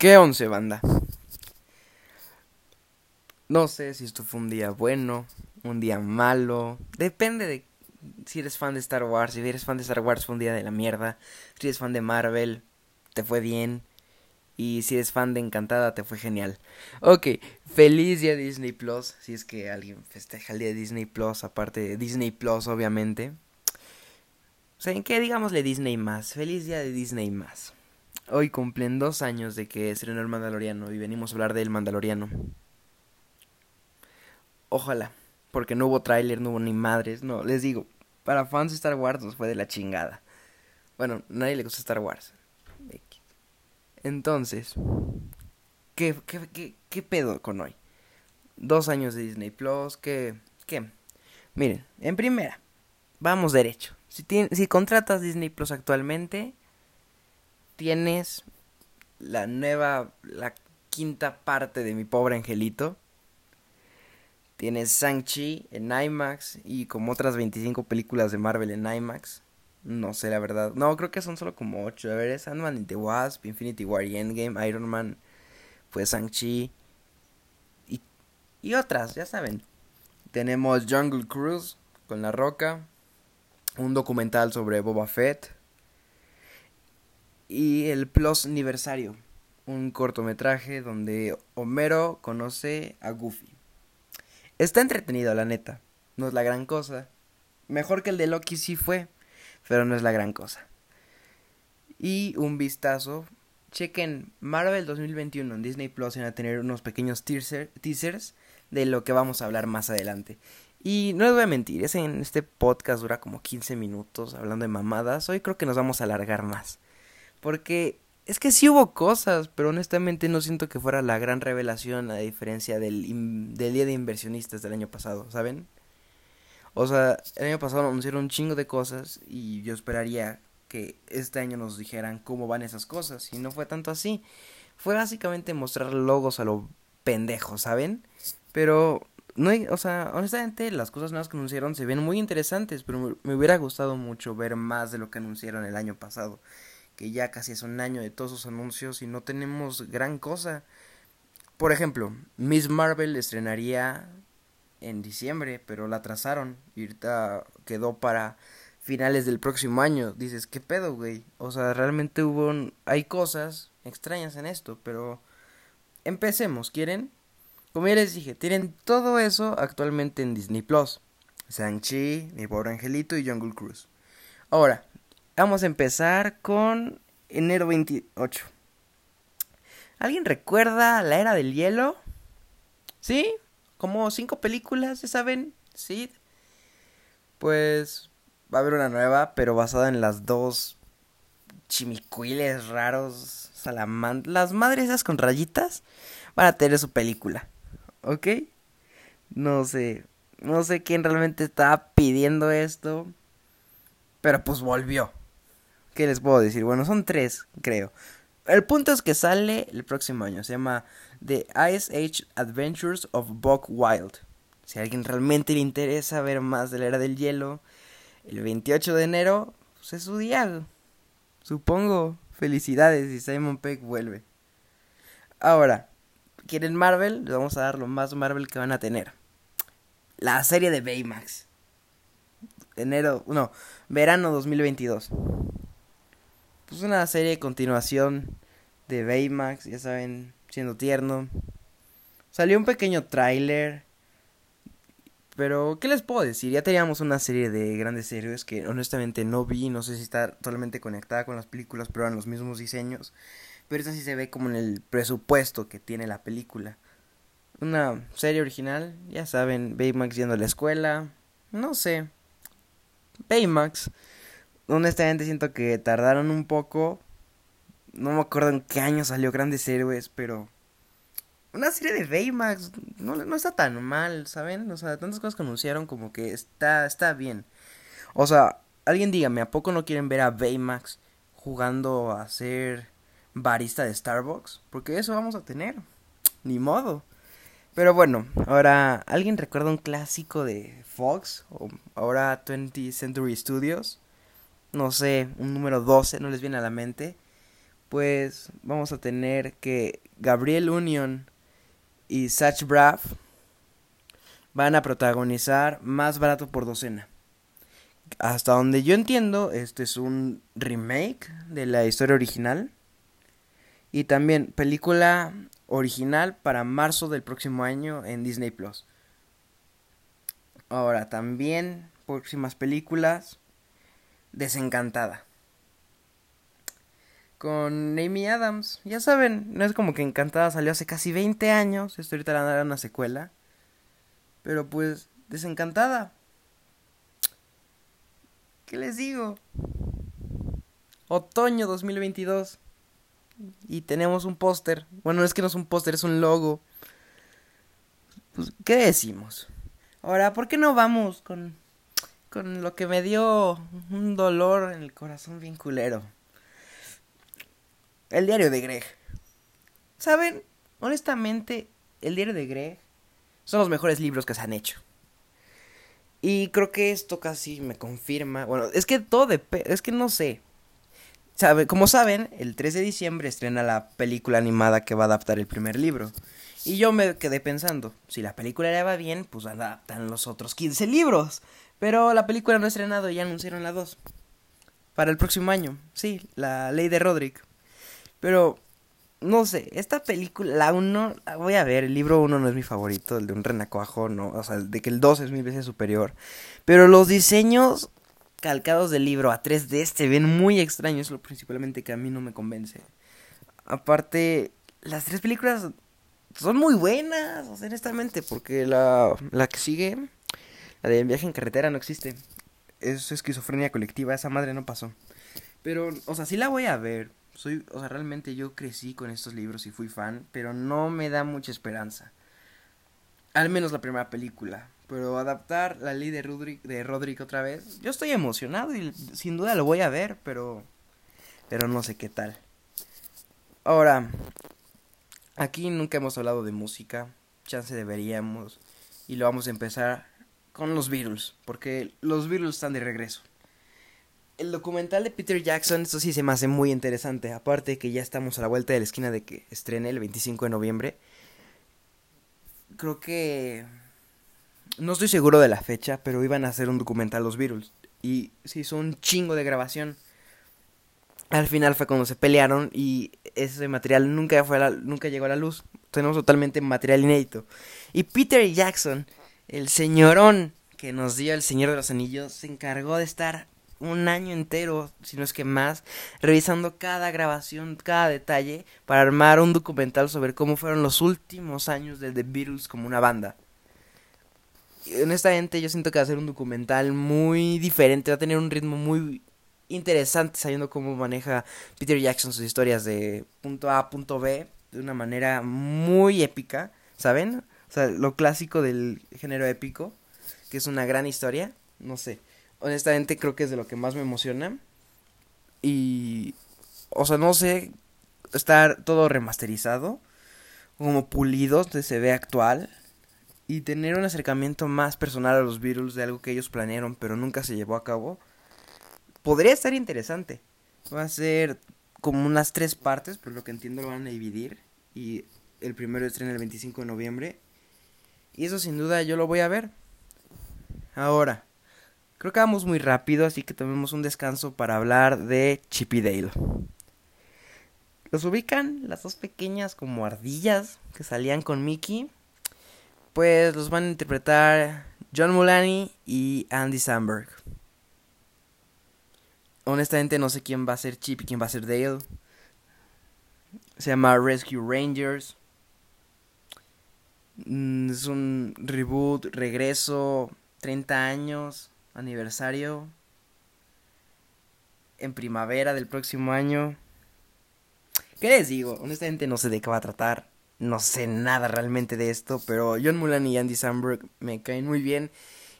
¿Qué once, banda? No sé si esto fue un día bueno, un día malo. Depende de si eres fan de Star Wars. Si eres fan de Star Wars fue un día de la mierda. Si eres fan de Marvel, te fue bien. Y si eres fan de Encantada, te fue genial. Ok, feliz día Disney Plus. Si es que alguien festeja el día de Disney Plus, aparte de Disney Plus, obviamente. O sea, ¿en qué digámosle Disney más? Feliz día de Disney más. Hoy cumplen dos años de que estrenó el Mandaloriano y venimos a hablar del Mandaloriano. Ojalá, porque no hubo tráiler, no hubo ni madres, no, les digo, para fans de Star Wars nos fue de la chingada. Bueno, nadie le gusta Star Wars. Entonces, ¿qué, qué, qué, qué pedo con hoy? Dos años de Disney Plus, ¿qué? ¿Qué? Miren, en primera, vamos derecho. Si, si contratas Disney Plus actualmente, tienes la nueva, la quinta parte de mi pobre angelito. Tienes Shang-Chi en IMAX y como otras 25 películas de Marvel en IMAX. No sé la verdad. No, creo que son solo como 8. A ver, es Ant-Man and the Wasp, Infinity War y Endgame, Iron Man, pues Shang-Chi y, y otras, ya saben. Tenemos Jungle Cruise con La Roca, un documental sobre Boba Fett y el Plus Aniversario, un cortometraje donde Homero conoce a Goofy. Está entretenido, la neta. No es la gran cosa. Mejor que el de Loki sí fue, pero no es la gran cosa. Y un vistazo. Chequen Marvel 2021 en Disney Plus van a tener unos pequeños teasers de lo que vamos a hablar más adelante. Y no les voy a mentir, ese en este podcast dura como 15 minutos hablando de mamadas. Hoy creo que nos vamos a alargar más. Porque es que sí hubo cosas, pero honestamente no siento que fuera la gran revelación a diferencia del, del día de inversionistas del año pasado, ¿saben? O sea, el año pasado anunciaron un chingo de cosas y yo esperaría que este año nos dijeran cómo van esas cosas. Y no fue tanto así. Fue básicamente mostrar logos a lo pendejo, ¿saben? Pero no hay, o sea, honestamente las cosas nuevas que anunciaron se ven muy interesantes, pero me hubiera gustado mucho ver más de lo que anunciaron el año pasado que ya casi es un año de todos sus anuncios y no tenemos gran cosa. Por ejemplo, Miss Marvel estrenaría en diciembre, pero la atrasaron y ahorita quedó para finales del próximo año. Dices, ¿qué pedo, güey? O sea, realmente hubo hay cosas extrañas en esto, pero empecemos, ¿quieren? Como ya les dije, tienen todo eso actualmente en Disney Plus. Shang-Chi, Mi Pobre Angelito y Jungle Cruise. Ahora, Vamos a empezar con enero 28. ¿Alguien recuerda la era del hielo? ¿Sí? Como cinco películas, ¿ya saben? Sí. Pues va a haber una nueva, pero basada en las dos chimicuiles raros, salamand... Las madres esas con rayitas van a tener su película. ¿Ok? No sé. No sé quién realmente estaba pidiendo esto. Pero pues volvió. ¿Qué les puedo decir? Bueno, son tres, creo. El punto es que sale el próximo año. Se llama The Ice Age Adventures of Buck Wild. Si a alguien realmente le interesa ver más de la era del hielo, el 28 de enero pues es su día. Supongo. Felicidades y Simon Peck vuelve. Ahora, ¿quieren Marvel? Les vamos a dar lo más Marvel que van a tener. La serie de Baymax. Enero, no, verano 2022 pues una serie de continuación de Baymax, ya saben, siendo tierno. Salió un pequeño tráiler. Pero, ¿qué les puedo decir? Ya teníamos una serie de grandes héroes que honestamente no vi, no sé si está totalmente conectada con las películas, pero eran los mismos diseños. Pero esta sí se ve como en el presupuesto que tiene la película. Una serie original, ya saben, Baymax yendo a la escuela, no sé. Baymax honestamente siento que tardaron un poco. No me acuerdo en qué año salió Grandes Héroes, pero una serie de Baymax no, no está tan mal, ¿saben? O sea, tantas cosas que anunciaron como que está, está bien. O sea, alguien dígame, ¿a poco no quieren ver a Baymax jugando a ser barista de Starbucks? Porque eso vamos a tener. Ni modo. Pero bueno, ahora, ¿alguien recuerda un clásico de Fox? O ahora 20th Century Studios no sé, un número 12, no les viene a la mente. pues vamos a tener que Gabriel Union y Satch Braff van a protagonizar Más barato por docena. Hasta donde yo entiendo, este es un remake de la historia original. Y también película original para marzo del próximo año en Disney Plus. Ahora, también próximas películas. Desencantada. Con Amy Adams. Ya saben, no es como que Encantada salió hace casi 20 años. Esto ahorita la dar una secuela. Pero pues, desencantada. ¿Qué les digo? Otoño 2022. Y tenemos un póster. Bueno, es que no es un póster, es un logo. Pues, ¿qué decimos? Ahora, ¿por qué no vamos con, con lo que me dio un dolor en el corazón bien culero? El diario de Greg. ¿Saben? Honestamente, el diario de Greg son los mejores libros que se han hecho. Y creo que esto casi me confirma. Bueno, es que todo depende. Es que no sé. Sabe, como saben, el 3 de diciembre estrena la película animada que va a adaptar el primer libro. Y yo me quedé pensando, si la película le va bien, pues adaptan los otros 15 libros. Pero la película no ha estrenado y ya anunciaron la 2. Para el próximo año. Sí, la ley de Roderick. Pero, no sé, esta película, la 1, voy a ver, el libro 1 no es mi favorito, el de un renacuajo, no, o sea, de que el 2 es mil veces superior. Pero los diseños calcados del libro a 3D se ven muy extraños, lo principalmente que a mí no me convence. Aparte, las tres películas son muy buenas, honestamente, porque la, la que sigue, la de viaje en carretera, no existe. Es esquizofrenia colectiva, esa madre no pasó. Pero, o sea, sí la voy a ver. Soy, o sea, realmente yo crecí con estos libros y fui fan, pero no me da mucha esperanza. Al menos la primera película. Pero adaptar la ley de Roderick, de Roderick otra vez, yo estoy emocionado y sin duda lo voy a ver, pero pero no sé qué tal. Ahora, aquí nunca hemos hablado de música, chance deberíamos y lo vamos a empezar con los Beatles, porque los Beatles están de regreso. El documental de Peter Jackson, eso sí se me hace muy interesante, aparte que ya estamos a la vuelta de la esquina de que estrene el 25 de noviembre. Creo que no estoy seguro de la fecha, pero iban a hacer un documental los Beatles. Y se hizo un chingo de grabación. Al final fue cuando se pelearon y ese material nunca, fue nunca llegó a la luz. Tenemos totalmente material inédito. Y Peter Jackson, el señorón que nos dio el Señor de los Anillos, se encargó de estar un año entero, si no es que más, revisando cada grabación, cada detalle, para armar un documental sobre cómo fueron los últimos años de The Beatles como una banda honestamente yo siento que va a ser un documental muy diferente, va a tener un ritmo muy interesante sabiendo cómo maneja Peter Jackson sus historias de punto A a punto B de una manera muy épica, ¿saben? O sea, lo clásico del género épico, que es una gran historia, no sé. Honestamente creo que es de lo que más me emociona. Y o sea, no sé estar todo remasterizado, como pulido, se ve actual y tener un acercamiento más personal a los Beatles de algo que ellos planearon pero nunca se llevó a cabo, podría estar interesante. Va a ser como unas tres partes, por lo que entiendo lo van a dividir. Y el primero estrena el 25 de noviembre. Y eso sin duda yo lo voy a ver. Ahora, creo que vamos muy rápido, así que tomemos un descanso para hablar de Chip y Dale. ¿Los ubican? Las dos pequeñas como ardillas que salían con Mickey pues los van a interpretar John Mulaney y Andy Samberg. Honestamente no sé quién va a ser Chip y quién va a ser Dale. Se llama Rescue Rangers. Mm, es un reboot, regreso, 30 años, aniversario. En primavera del próximo año. ¿Qué les digo? Honestamente no sé de qué va a tratar no sé nada realmente de esto, pero John Mulaney y Andy Samberg me caen muy bien.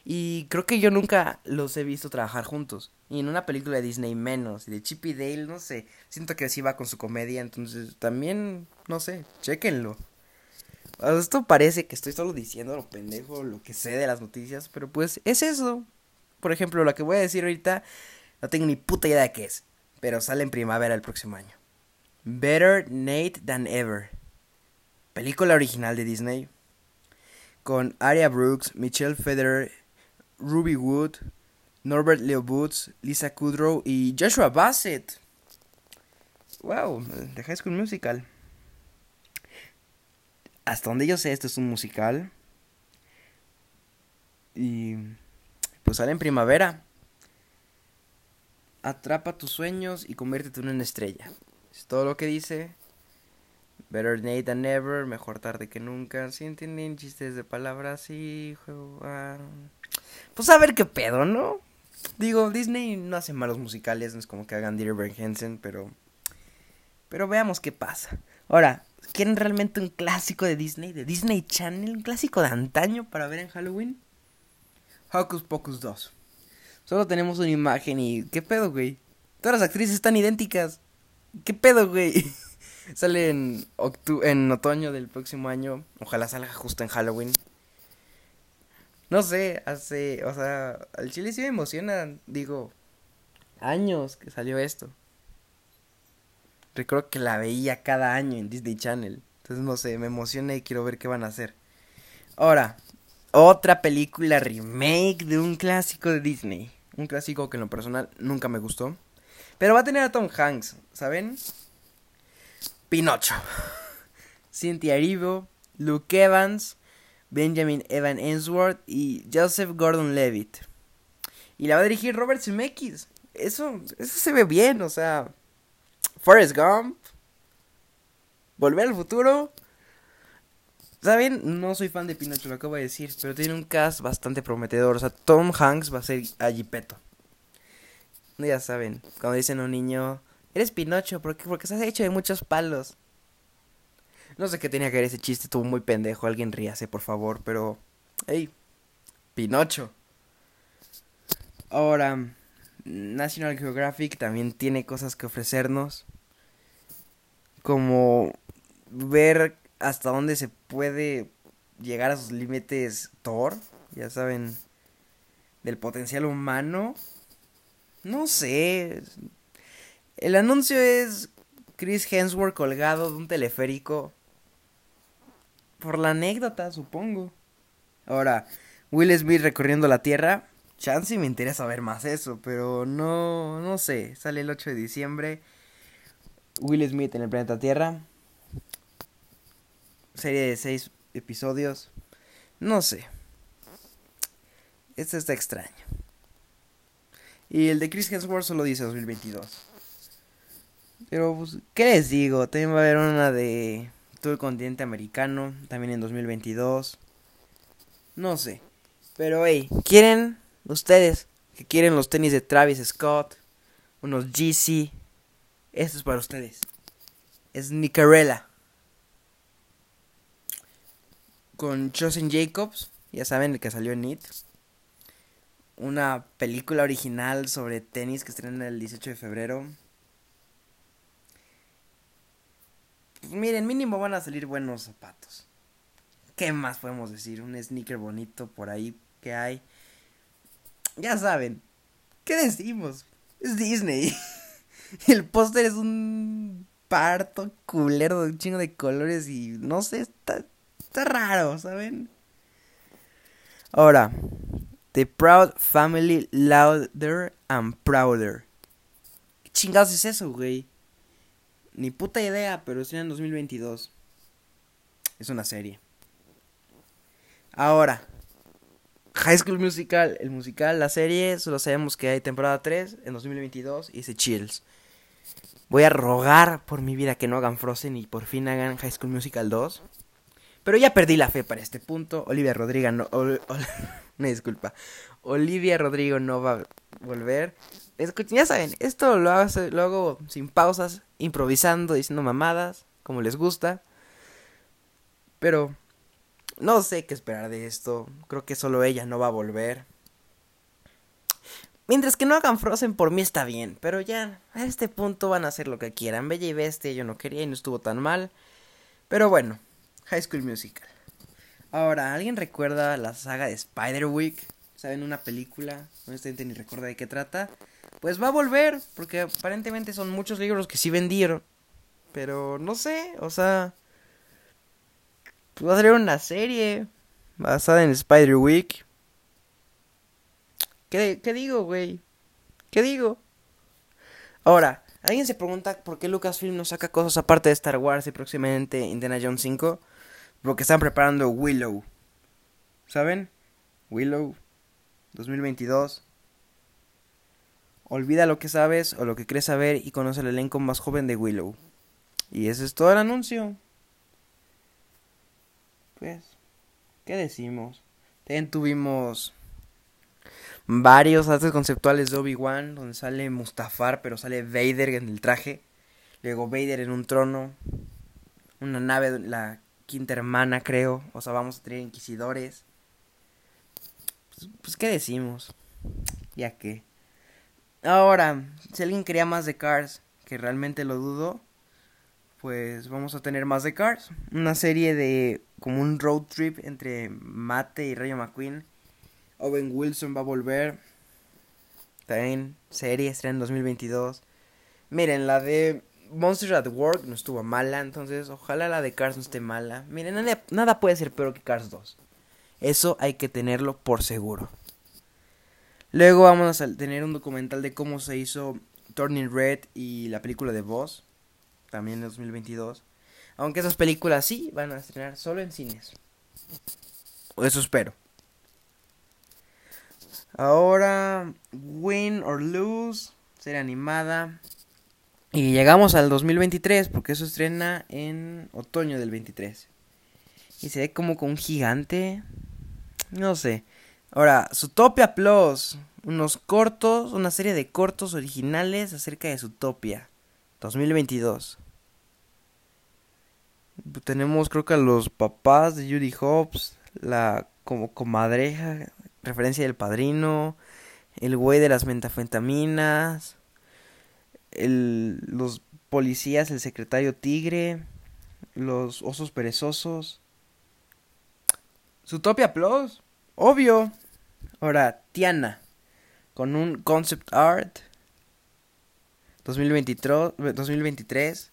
Y creo que yo nunca los he visto trabajar juntos. Y en una película de Disney menos. Y de Chip y Dale, no sé. Siento que así va con su comedia. Entonces también, no sé, chequenlo. Esto parece que estoy solo diciendo lo pendejo, lo que sé de las noticias. Pero pues es eso. Por ejemplo, lo que voy a decir ahorita, no tengo ni puta idea de qué es. Pero sale en primavera el próximo año. Better Nate Than Ever. Película original de Disney. Con Aria Brooks, Michelle Federer, Ruby Wood, Norbert Leo Boots, Lisa Kudrow y Joshua Bassett. Wow, de High School Musical. Hasta donde yo sé, esto es un musical. Y pues sale en primavera. Atrapa tus sueños y conviértete en una estrella. Es todo lo que dice. Better late than never, mejor tarde que nunca. Si entienden chistes de palabras y Pues a ver qué pedo, ¿no? Digo, Disney no hace malos musicales, no es como que hagan Dear Hansen, pero. Pero veamos qué pasa. Ahora, ¿quieren realmente un clásico de Disney? De Disney Channel, un clásico de antaño para ver en Halloween. Hocus Pocus 2. Solo tenemos una imagen y. ¿Qué pedo, güey? Todas las actrices están idénticas. ¿Qué pedo, güey? Sale en, en otoño del próximo año. Ojalá salga justo en Halloween. No sé, hace. O sea, al chile sí me emociona. Digo, años que salió esto. Recuerdo que la veía cada año en Disney Channel. Entonces, no sé, me emociona y quiero ver qué van a hacer. Ahora, otra película remake de un clásico de Disney. Un clásico que en lo personal nunca me gustó. Pero va a tener a Tom Hanks, ¿saben? Pinocho. Cynthia Erivo, Luke Evans, Benjamin Evan Ensworth y Joseph Gordon-Levitt. Y la va a dirigir Robert Zemeckis. Eso, eso se ve bien, o sea, Forrest Gump, Volver al futuro, ¿Saben? No soy fan de Pinocho, lo acabo de decir, pero tiene un cast bastante prometedor. O sea, Tom Hanks va a ser allí peto. Ya saben, cuando dicen a un niño, eres Pinocho, ¿por qué? Porque estás hecho de muchos palos. No sé qué tenía que ver ese chiste, estuvo muy pendejo. Alguien ríase, por favor, pero. ¡Ey! Pinocho. Ahora, National Geographic también tiene cosas que ofrecernos. Como ver hasta dónde se puede llegar a sus límites Thor, ya saben, del potencial humano. No sé. El anuncio es Chris Hemsworth colgado de un teleférico. Por la anécdota, supongo. Ahora, Will Smith recorriendo la Tierra. Chance me interesa ver más eso, pero no, no sé. Sale el 8 de diciembre. Will Smith en el planeta Tierra serie de seis episodios. No sé. Este está extraño. Y el de Chris Hemsworth solo dice 2022. Pero, pues, ¿qué les digo? También va a haber una de todo el continente americano, también en 2022. No sé. Pero, hey, ¿quieren ustedes que quieren los tenis de Travis Scott? Unos GC. Esto es para ustedes. Es Nicarella con Chosen Jacobs, ya saben, el que salió en It. Una película original sobre tenis que estrena el 18 de febrero. Pues miren, mínimo van a salir buenos zapatos. ¿Qué más podemos decir? Un sneaker bonito por ahí que hay. Ya saben. ¿Qué decimos? Es Disney. el póster es un parto culero de un chingo de colores y no sé, está, Está raro, ¿saben? Ahora, The Proud Family Louder and Prouder. ¿Qué chingados es eso, güey? Ni puta idea, pero es en 2022. Es una serie. Ahora, High School Musical, el musical, la serie, solo sabemos que hay temporada 3 en 2022 y dice Chills. Voy a rogar por mi vida que no hagan Frozen y por fin hagan High School Musical 2. Pero ya perdí la fe para este punto. Olivia Rodrigo no. me disculpa. Olivia Rodrigo no va a volver. Escuchen, ya saben, esto lo hago, lo hago sin pausas, improvisando, diciendo mamadas, como les gusta. Pero no sé qué esperar de esto. Creo que solo ella no va a volver. Mientras que no hagan Frozen por mí está bien, pero ya a este punto van a hacer lo que quieran. Bella y Bestia yo no quería y no estuvo tan mal. Pero bueno, High School Musical. Ahora, ¿alguien recuerda la saga de Spider-Week? ¿Saben una película? Gente ni recuerda de qué trata. Pues va a volver, porque aparentemente son muchos libros que sí vendieron. Pero no sé, o sea. Pues va a salir una serie basada en Spider-Week. ¿Qué, ¿Qué digo, güey? ¿Qué digo? Ahora, ¿alguien se pregunta por qué Lucasfilm no saca cosas aparte de Star Wars y próximamente Indiana Jones 5? Porque están preparando Willow. ¿Saben? Willow 2022. Olvida lo que sabes o lo que crees saber y conoce el elenco más joven de Willow. Y ese es todo el anuncio. Pues, ¿qué decimos? También tuvimos varios artes conceptuales de Obi-Wan, donde sale Mustafar, pero sale Vader en el traje. Luego Vader en un trono. Una nave, la quinta hermana, creo. O sea, vamos a tener inquisidores. Pues, pues ¿qué decimos? Ya que. Ahora, si alguien quería más de Cars, que realmente lo dudo, pues vamos a tener más de Cars. Una serie de como un road trip entre Mate y Rayo McQueen. Owen Wilson va a volver. También serie estrena en 2022. Miren, la de Monster at Work no estuvo mala, entonces ojalá la de Cars no esté mala. Miren, nada, nada puede ser peor que Cars 2. Eso hay que tenerlo por seguro. Luego vamos a tener un documental de cómo se hizo Turning Red y la película de Boss, también en 2022. Aunque esas películas sí van a estrenar solo en cines. Eso espero. Ahora, Win or Lose, serie animada. Y llegamos al 2023 porque eso estrena en otoño del 23. Y se ve como con un gigante. No sé. Ahora, Zootopia Plus. Unos cortos, una serie de cortos originales acerca de Zootopia. 2022. Tenemos creo que los papás de Judy Hobbs. La como comadreja. Referencia del padrino. El güey de las metafentaminas. El, los policías, el secretario tigre. Los osos perezosos. Zootopia Plus. Obvio. Ahora, Tiana. Con un concept art. 2023. 2023.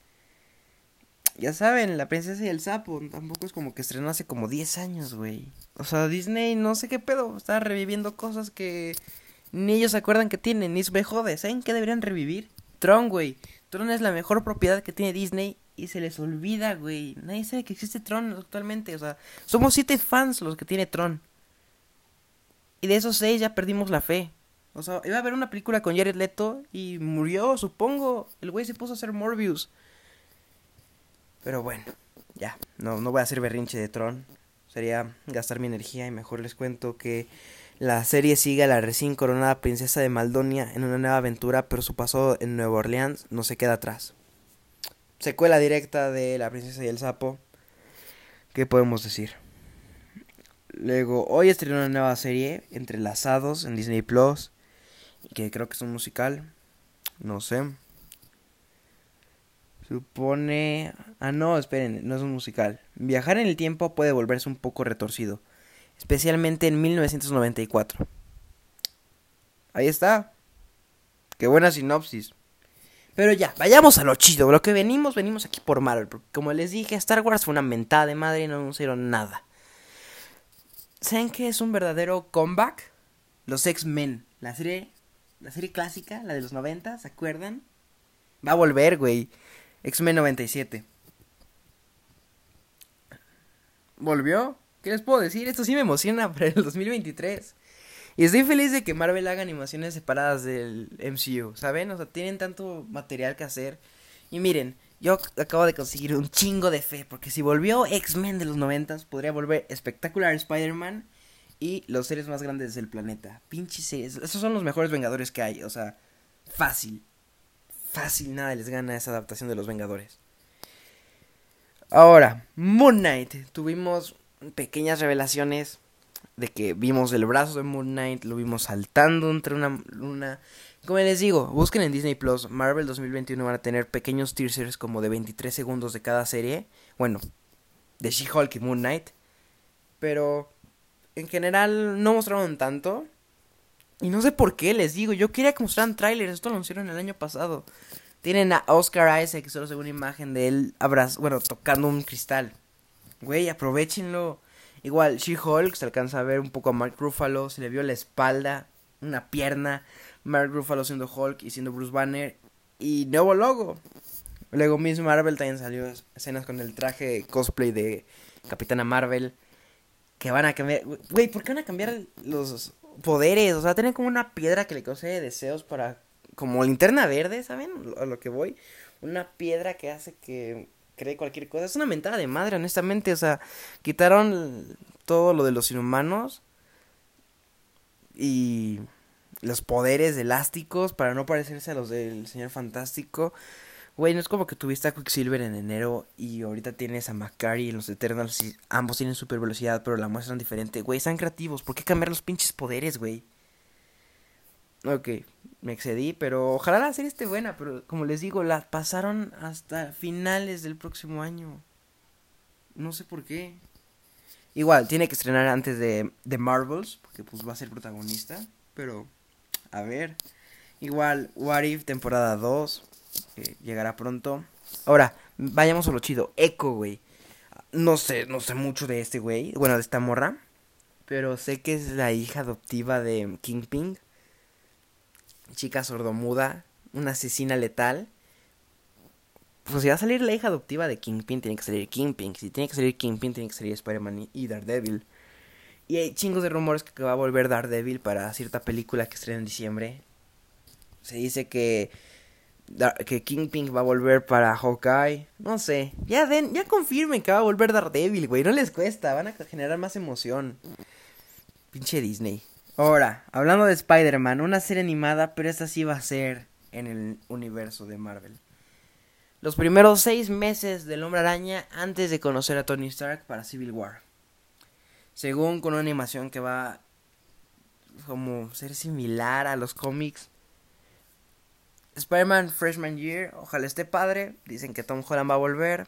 Ya saben, La Princesa y el Sapo. Tampoco es como que estrenó hace como 10 años, güey. O sea, Disney, no sé qué pedo. Está reviviendo cosas que ni ellos se acuerdan que tienen. Ni me jode. ¿Saben qué deberían revivir? Tron, güey. Tron es la mejor propiedad que tiene Disney y se les olvida, güey. Nadie sabe que existe Tron actualmente. O sea, somos siete fans los que tiene Tron. Y de esos seis ya perdimos la fe. O sea, iba a ver una película con Jared Leto y murió, supongo. El güey se puso a hacer Morbius. Pero bueno, ya. No, no voy a hacer berrinche de Tron. Sería gastar mi energía y mejor les cuento que la serie sigue a la recién coronada princesa de Maldonia en una nueva aventura, pero su paso en Nueva Orleans no se queda atrás. Secuela directa de La princesa y el sapo. ¿Qué podemos decir? Luego, hoy estrenó una nueva serie, Entrelazados, en Disney Plus. Que creo que es un musical. No sé. Supone... Ah, no, esperen, no es un musical. Viajar en el tiempo puede volverse un poco retorcido. Especialmente en 1994. Ahí está. Qué buena sinopsis. Pero ya, vayamos a lo chido. Lo que venimos, venimos aquí por Marvel. Porque como les dije, Star Wars fue una mentada de madre y no anunciaron nada. ¿Saben qué es un verdadero comeback? Los X-Men. La serie, la serie clásica, la de los 90, ¿se acuerdan? Va a volver, güey. X-Men 97. ¿Volvió? ¿Qué les puedo decir? Esto sí me emociona para el 2023. Y estoy feliz de que Marvel haga animaciones separadas del MCU, ¿saben? O sea, tienen tanto material que hacer. Y miren, yo acabo de conseguir un chingo de fe, porque si volvió X-Men de los 90, podría volver espectacular Spider-Man y los seres más grandes del planeta. Pinches seres, esos son los mejores Vengadores que hay, o sea, fácil. Fácil, nada les gana esa adaptación de los Vengadores. Ahora, Moon Knight. Tuvimos pequeñas revelaciones de que vimos el brazo de Moon Knight, lo vimos saltando entre una luna. Como les digo, busquen en Disney Plus, Marvel 2021 van a tener pequeños teasers como de 23 segundos de cada serie. Bueno, de She-Hulk y Moon Knight. Pero en general no mostraron tanto. Y no sé por qué, les digo, yo quería que mostraran trailers, esto lo anunciaron el año pasado. Tienen a Oscar Isaac, solo se ve una imagen de él abraz bueno, tocando un cristal. Güey, aprovechenlo. Igual, She-Hulk, se alcanza a ver un poco a Mark Ruffalo, se le vio la espalda, una pierna. Mark Ruffalo siendo Hulk y siendo Bruce Banner. Y nuevo logo. Luego Miss Marvel también salió escenas con el traje cosplay de Capitana Marvel. Que van a cambiar. Güey, ¿por qué van a cambiar los poderes? O sea, tienen como una piedra que le cause deseos para. Como linterna verde, ¿saben? A lo que voy. Una piedra que hace que cree cualquier cosa. Es una mentada de madre, honestamente. O sea, quitaron todo lo de los inhumanos. Y los poderes elásticos para no parecerse a los del Señor Fantástico. Güey, no es como que tuviste a Quicksilver en enero y ahorita tienes a Macari en los Eternals y ambos tienen super velocidad, pero la muestran diferente. Güey, están creativos. ¿Por qué cambiar los pinches poderes, güey? Ok, me excedí, pero ojalá la serie esté buena, pero como les digo, la pasaron hasta finales del próximo año. No sé por qué. Igual, tiene que estrenar antes de, de Marvels, porque pues va a ser protagonista, pero a ver. Igual, What If temporada 2 llegará pronto. Ahora, vayamos a lo chido. Echo, güey. No sé, no sé mucho de este güey. Bueno, de esta morra. Pero sé que es la hija adoptiva de Kingpin. Chica sordomuda. Una asesina letal. Pues si va a salir la hija adoptiva de Kingpin, tiene que salir Kingpin. Si tiene que salir Kingpin, tiene que salir Spider-Man y Daredevil. Y hay chingos de rumores que va a volver Daredevil para cierta película que estrena en diciembre. Se dice que que Kingpin va a volver para Hawkeye. No sé. Ya den, ya confirmen que va a volver Daredevil, güey. No les cuesta, van a generar más emoción. Pinche Disney. Ahora, hablando de Spider-Man, una serie animada, pero esta sí va a ser en el universo de Marvel. Los primeros seis meses del Hombre Araña antes de conocer a Tony Stark para Civil War. Según con una animación que va como ser similar a los cómics Spider-Man Freshman Year, ojalá esté padre. Dicen que Tom Holland va a volver.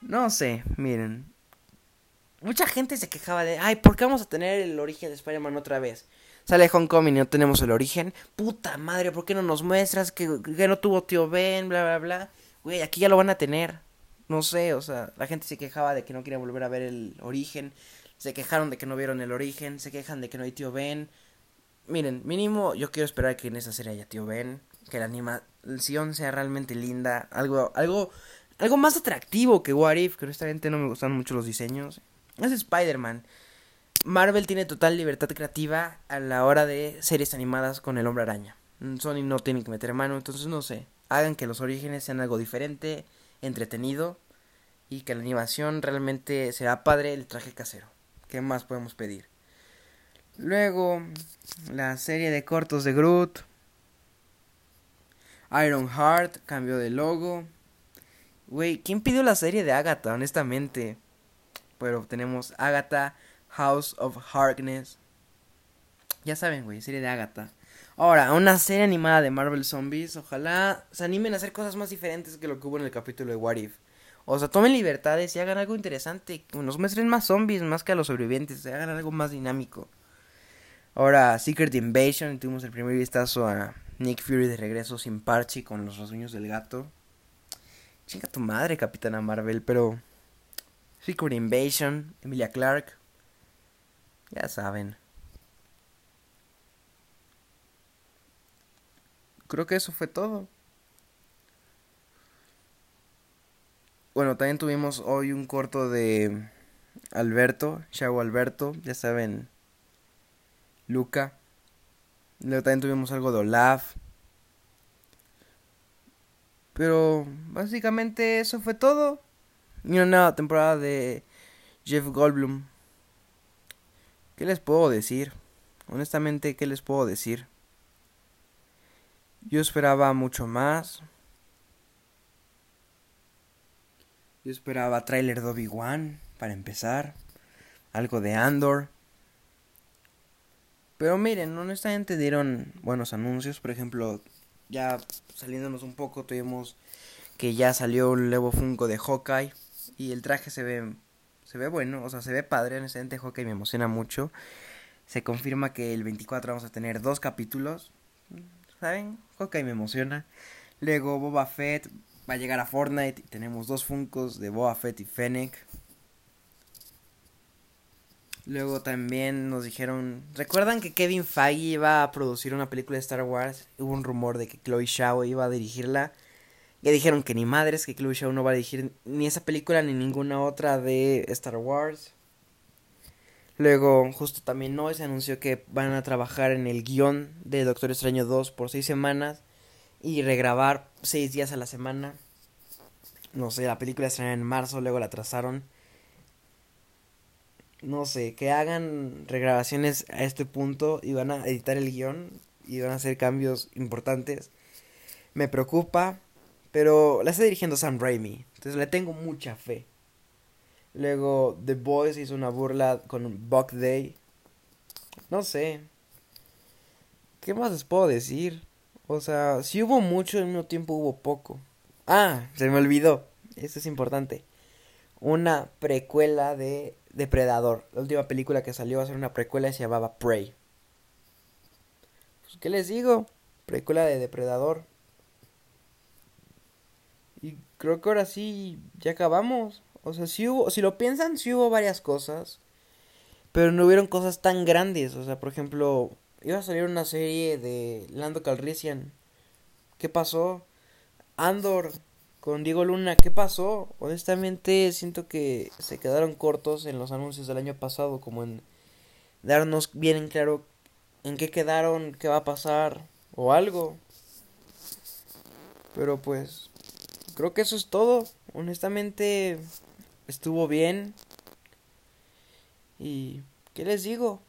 No sé, miren. Mucha gente se quejaba de, ay, ¿por qué vamos a tener el origen de Spider-Man otra vez? Sale Homecoming y no tenemos el origen. Puta madre, ¿por qué no nos muestras que, no tuvo tío Ben, bla, bla, bla? Güey, aquí ya lo van a tener. No sé, o sea, la gente se quejaba de que no quería volver a ver el origen. Se quejaron de que no vieron el origen. Se quejan de que no hay tío Ben. Miren, mínimo yo quiero esperar que en esa serie haya tío Ben que la animación sea realmente linda, algo, algo, algo más atractivo que What If, que honestamente no me gustan mucho los diseños. Es Spider-Man. Marvel tiene total libertad creativa a la hora de series animadas con el hombre araña. Sony no tiene que meter mano, entonces no sé. Hagan que los orígenes sean algo diferente, entretenido y que la animación realmente sea padre el traje casero. ¿Qué más podemos pedir? Luego, la serie de cortos de Groot. Iron Heart cambió de logo. Güey, ¿quién pidió la serie de Agatha, honestamente? Pero tenemos Agatha, House of Harkness. Ya saben, güey, serie de Agatha. Ahora, una serie animada de Marvel Zombies. Ojalá se animen a hacer cosas más diferentes que lo que hubo en el capítulo de What If. O sea, tomen libertades y hagan algo interesante. Nos muestren más zombies más que a los sobrevivientes. Hagan algo más dinámico. Ahora, Secret Invasion. Tuvimos el primer vistazo a Nick Fury de regreso sin parche con los rasguños del gato. Chinga tu madre, Capitana Marvel, pero. Secret Invasion, Emilia Clark. Ya saben. Creo que eso fue todo. Bueno, también tuvimos hoy un corto de Alberto, Chavo Alberto, ya saben, Luca. Luego también tuvimos algo de Olaf. Pero básicamente eso fue todo. Y una nueva temporada de Jeff Goldblum. ¿Qué les puedo decir? Honestamente, ¿qué les puedo decir? Yo esperaba mucho más. Yo esperaba trailer de Obi-Wan para empezar. Algo de Andor. Pero miren, honestamente dieron buenos anuncios. Por ejemplo, ya saliéndonos un poco, tuvimos que ya salió un nuevo Funko de Hawkeye. Y el traje se ve, se ve bueno, o sea, se ve padre. Honestamente, Hawkeye me emociona mucho. Se confirma que el 24 vamos a tener dos capítulos. ¿Saben? Hawkeye me emociona. Luego Boba Fett va a llegar a Fortnite y tenemos dos Funkos de Boba Fett y Fennec. Luego también nos dijeron, ¿recuerdan que Kevin Feige iba a producir una película de Star Wars? Hubo un rumor de que Chloe Zhao iba a dirigirla. Ya dijeron que ni madres, que Chloe Zhao no va a dirigir ni esa película ni ninguna otra de Star Wars. Luego, justo también hoy se anunció que van a trabajar en el guion de Doctor Extraño 2 por seis semanas y regrabar seis días a la semana. No sé, la película estrenó en marzo, luego la trazaron. No sé, que hagan regrabaciones a este punto y van a editar el guion y van a hacer cambios importantes. Me preocupa, pero la está dirigiendo Sam Raimi, entonces le tengo mucha fe. Luego The Boys hizo una burla con Buck Day. No sé. ¿Qué más les puedo decir? O sea, si hubo mucho, al mismo tiempo hubo poco. Ah, se me olvidó. Esto es importante. Una precuela de Depredador. La última película que salió va a ser una precuela y se llamaba Prey. Pues, ¿Qué les digo? Precuela de Depredador. Y creo que ahora sí, ya acabamos. O sea, si hubo, si lo piensan, sí hubo varias cosas. Pero no hubieron cosas tan grandes. O sea, por ejemplo, iba a salir una serie de Lando Calrissian. ¿Qué pasó? Andor con Diego Luna, ¿qué pasó? Honestamente siento que se quedaron cortos en los anuncios del año pasado, como en darnos bien en claro en qué quedaron, qué va a pasar o algo. Pero pues creo que eso es todo. Honestamente estuvo bien. Y ¿qué les digo?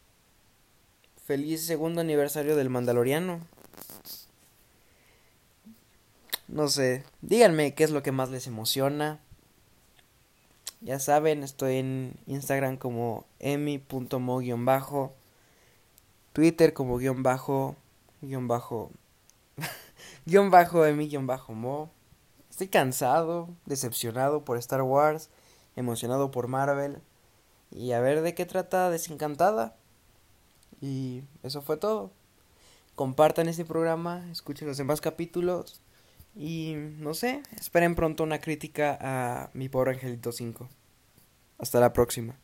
Feliz segundo aniversario del Mandaloriano. No sé, díganme qué es lo que más les emociona. Ya saben, estoy en Instagram como emi.mo-bajo. Twitter como guion bajo, guion bajo, guion bajo emi guion bajo mo. Estoy cansado, decepcionado por Star Wars, emocionado por Marvel. Y a ver de qué trata Desencantada. Y eso fue todo. Compartan este programa, escuchen los demás capítulos. Y no sé, esperen pronto una crítica a mi pobre Angelito 5. Hasta la próxima.